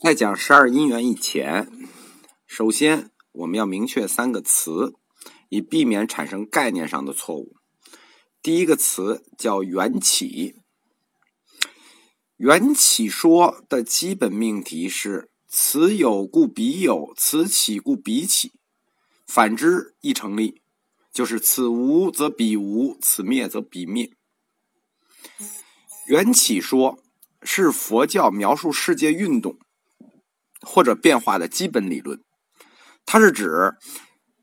在讲十二因缘以前，首先我们要明确三个词，以避免产生概念上的错误。第一个词叫缘起。缘起说的基本命题是：此有故彼有，此起故彼起，反之亦成立。就是此无则彼无，此灭则彼灭。缘起说是佛教描述世界运动。或者变化的基本理论，它是指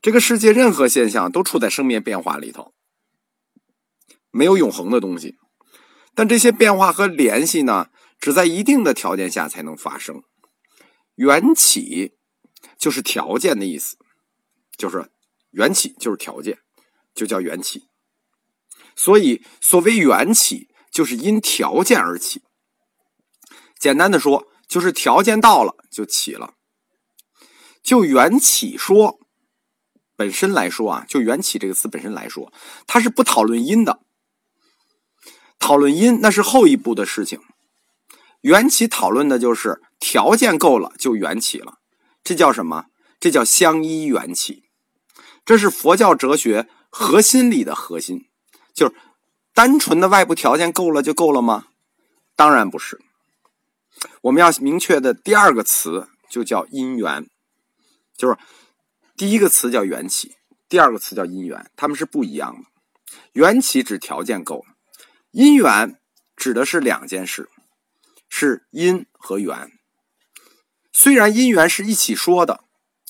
这个世界任何现象都处在生灭变化里头，没有永恒的东西。但这些变化和联系呢，只在一定的条件下才能发生。缘起就是条件的意思，就是缘起就是条件，就叫缘起。所以，所谓缘起，就是因条件而起。简单的说。就是条件到了就起了，就缘起说本身来说啊，就缘起这个词本身来说，它是不讨论因的。讨论因那是后一步的事情，缘起讨论的就是条件够了就缘起了，这叫什么？这叫相依缘起。这是佛教哲学核心里的核心，就是单纯的外部条件够了就够了吗？当然不是。我们要明确的第二个词就叫因缘，就是第一个词叫缘起，第二个词叫因缘，它们是不一样的。缘起指条件够了，因缘指的是两件事，是因和缘。虽然因缘是一起说的，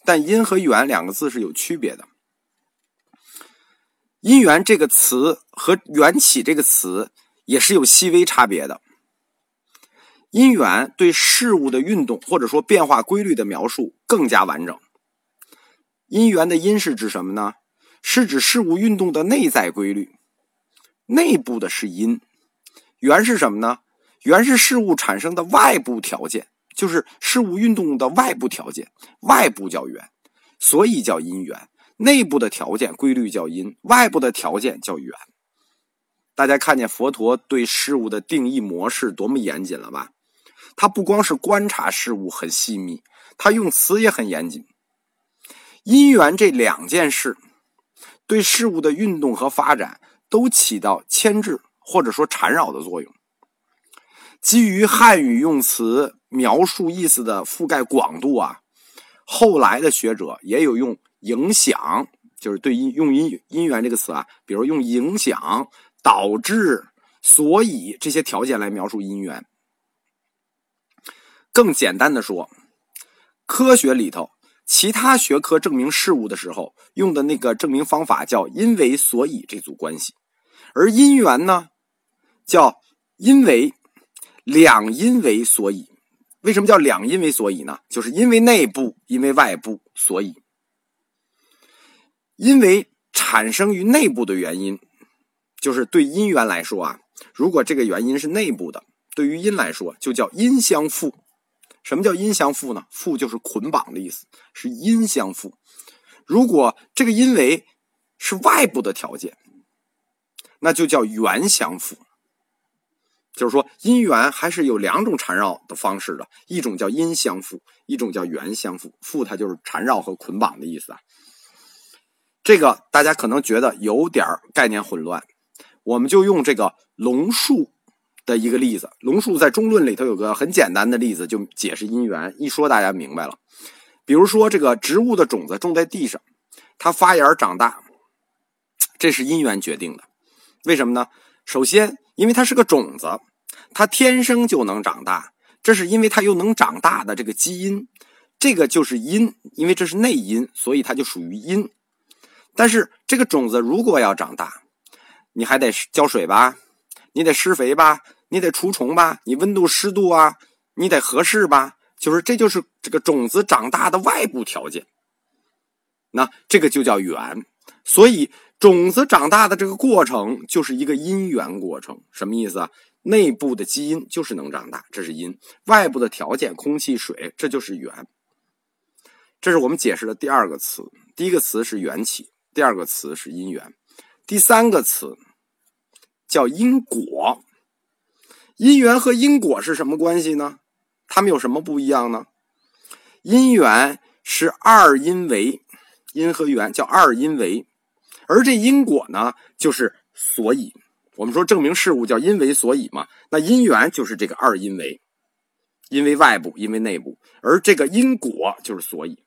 但因和缘两个字是有区别的。因缘这个词和缘起这个词也是有细微差别的。因缘对事物的运动或者说变化规律的描述更加完整。因缘的因是指什么呢？是指事物运动的内在规律，内部的是因。缘是什么呢？缘是事物产生的外部条件，就是事物运动的外部条件，外部叫缘，所以叫因缘。内部的条件规律叫因，外部的条件叫缘。大家看见佛陀对事物的定义模式多么严谨了吧？他不光是观察事物很细密，他用词也很严谨。因缘这两件事，对事物的运动和发展都起到牵制或者说缠绕的作用。基于汉语用词描述意思的覆盖广度啊，后来的学者也有用影响，就是对因用因因缘这个词啊，比如用影响、导致、所以这些条件来描述因缘。更简单的说，科学里头其他学科证明事物的时候用的那个证明方法叫“因为所以”这组关系，而因缘呢叫“因为两因为所以”。为什么叫两因为所以呢？就是因为内部，因为外部，所以因为产生于内部的原因，就是对因缘来说啊，如果这个原因是内部的，对于因来说就叫因相复。什么叫因相附呢？附就是捆绑的意思，是因相附。如果这个因为是外部的条件，那就叫缘相附。就是说，因缘还是有两种缠绕的方式的，一种叫因相附，一种叫缘相附。附它就是缠绕和捆绑的意思啊。这个大家可能觉得有点概念混乱，我们就用这个龙树。的一个例子，龙树在中论里头有个很简单的例子，就解释因缘。一说大家明白了。比如说，这个植物的种子种在地上，它发芽长大，这是因缘决定的。为什么呢？首先，因为它是个种子，它天生就能长大，这是因为它又能长大的这个基因，这个就是因，因为这是内因，所以它就属于因。但是这个种子如果要长大，你还得浇水吧，你得施肥吧。你得除虫吧，你温度湿度啊，你得合适吧，就是这就是这个种子长大的外部条件。那这个就叫缘，所以种子长大的这个过程就是一个因缘过程。什么意思啊？内部的基因就是能长大，这是因；外部的条件，空气、水，这就是缘。这是我们解释的第二个词。第一个词是缘起，第二个词是因缘，第三个词叫因果。因缘和因果是什么关系呢？它们有什么不一样呢？因缘是二因为，因和缘叫二因为，而这因果呢，就是所以。我们说证明事物叫因为所以嘛，那因缘就是这个二因为，因为外部，因为内部，而这个因果就是所以。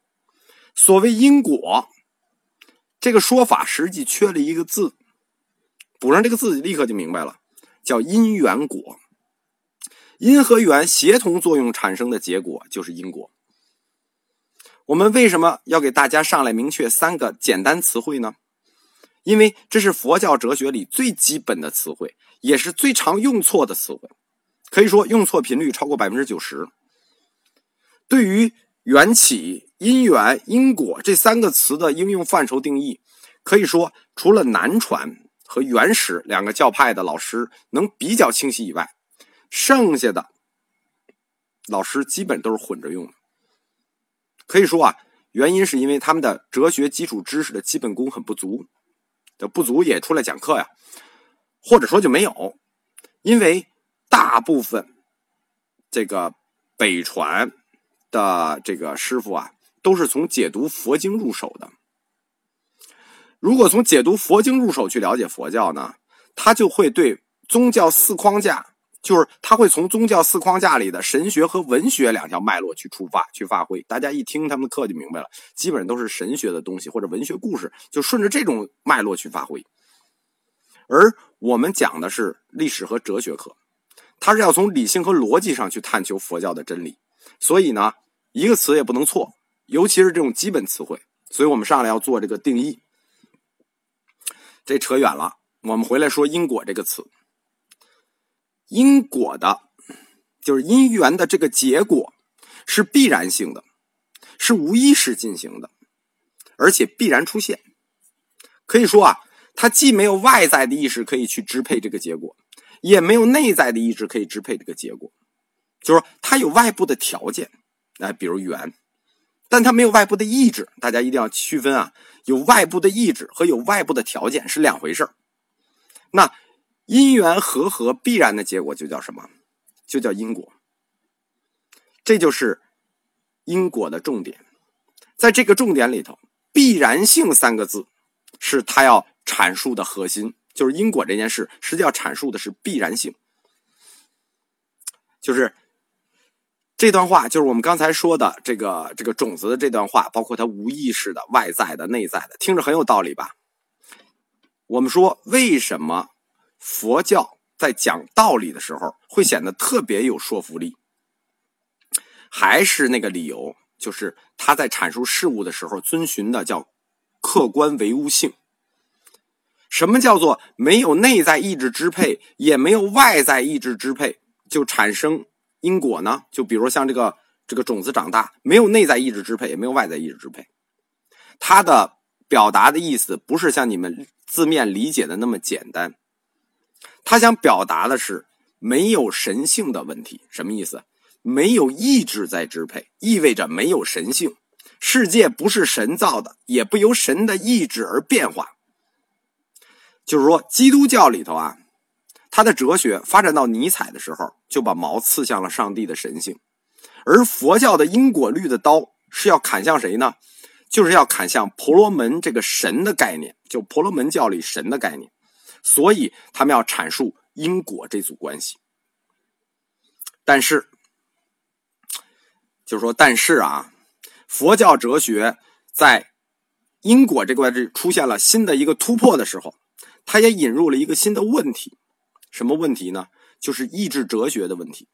所谓因果，这个说法实际缺了一个字，补上这个字立刻就明白了，叫因缘果。因和缘协同作用产生的结果就是因果。我们为什么要给大家上来明确三个简单词汇呢？因为这是佛教哲学里最基本的词汇，也是最常用错的词汇，可以说用错频率超过百分之九十。对于缘起、因缘、因果这三个词的应用范畴定义，可以说除了南传和原始两个教派的老师能比较清晰以外，剩下的老师基本都是混着用。可以说啊，原因是因为他们的哲学基础知识的基本功很不足。的不足也出来讲课呀，或者说就没有，因为大部分这个北传的这个师傅啊，都是从解读佛经入手的。如果从解读佛经入手去了解佛教呢，他就会对宗教四框架，就是他会从宗教四框架里的神学和文学两条脉络去出发去发挥。大家一听他们的课就明白了，基本上都是神学的东西或者文学故事，就顺着这种脉络去发挥。而我们讲的是历史和哲学课，它是要从理性和逻辑上去探求佛教的真理，所以呢，一个词也不能错，尤其是这种基本词汇。所以我们上来要做这个定义。这扯远了，我们回来说因果这个词。因果的，就是因缘的这个结果是必然性的，是无意识进行的，而且必然出现。可以说啊，它既没有外在的意识可以去支配这个结果，也没有内在的意志可以支配这个结果。就是说，它有外部的条件，哎，比如缘，但它没有外部的意志。大家一定要区分啊，有外部的意志和有外部的条件是两回事那。因缘和合必然的结果就叫什么？就叫因果。这就是因果的重点。在这个重点里头，“必然性”三个字是他要阐述的核心。就是因果这件事，实际要阐述的是必然性。就是这段话，就是我们刚才说的这个这个种子的这段话，包括它无意识的、外在的、内在的，听着很有道理吧？我们说为什么？佛教在讲道理的时候，会显得特别有说服力。还是那个理由，就是他在阐述事物的时候，遵循的叫客观唯物性。什么叫做没有内在意志支配，也没有外在意志支配，就产生因果呢？就比如像这个这个种子长大，没有内在意志支配，也没有外在意志支配，它的表达的意思不是像你们字面理解的那么简单。他想表达的是没有神性的问题，什么意思？没有意志在支配，意味着没有神性。世界不是神造的，也不由神的意志而变化。就是说，基督教里头啊，他的哲学发展到尼采的时候，就把矛刺向了上帝的神性；而佛教的因果律的刀是要砍向谁呢？就是要砍向婆罗门这个神的概念，就婆罗门教里神的概念。所以他们要阐述因果这组关系，但是，就是说，但是啊，佛教哲学在因果这块置出现了新的一个突破的时候，它也引入了一个新的问题，什么问题呢？就是意志哲学的问题。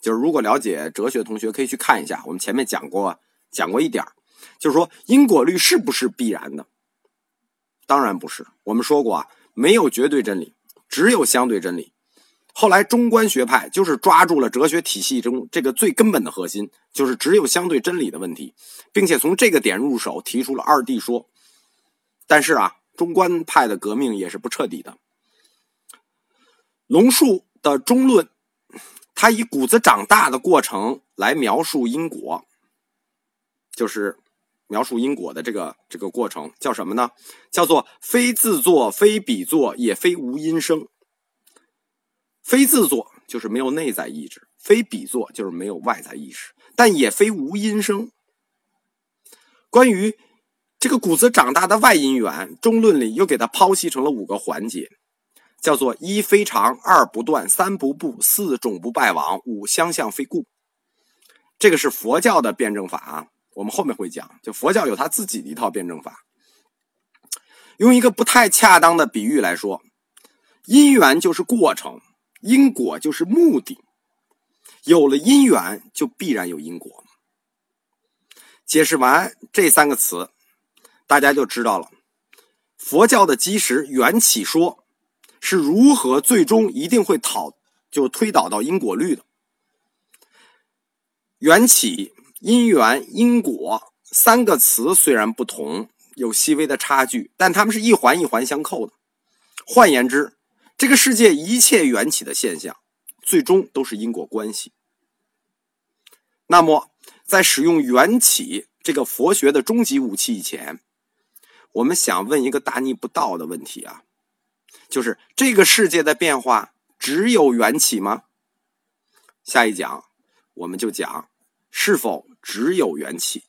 就是如果了解哲学的同学可以去看一下，我们前面讲过讲过一点就是说因果律是不是必然的？当然不是。我们说过啊。没有绝对真理，只有相对真理。后来中观学派就是抓住了哲学体系中这个最根本的核心，就是只有相对真理的问题，并且从这个点入手提出了二谛说。但是啊，中观派的革命也是不彻底的。龙树的中论，他以谷子长大的过程来描述因果，就是。描述因果的这个这个过程叫什么呢？叫做非自作，非彼作，也非无因生。非自作就是没有内在意志，非彼作就是没有外在意识，但也非无因生。关于这个谷子长大的外因缘，中论里又给它剖析成了五个环节，叫做一非常，二不断，三不布，四种不败亡，五相向非故。这个是佛教的辩证法啊，我们后面会讲。就佛教有他自己的一套辩证法。用一个不太恰当的比喻来说，因缘就是过程，因果就是目的。有了因缘，就必然有因果。解释完这三个词，大家就知道了佛教的基石缘起说是如何最终一定会讨就推导到因果律的。缘起、因缘、因果三个词虽然不同，有细微的差距，但它们是一环一环相扣的。换言之，这个世界一切缘起的现象，最终都是因果关系。那么，在使用缘起这个佛学的终极武器以前，我们想问一个大逆不道的问题啊，就是这个世界的变化只有缘起吗？下一讲我们就讲。是否只有元气？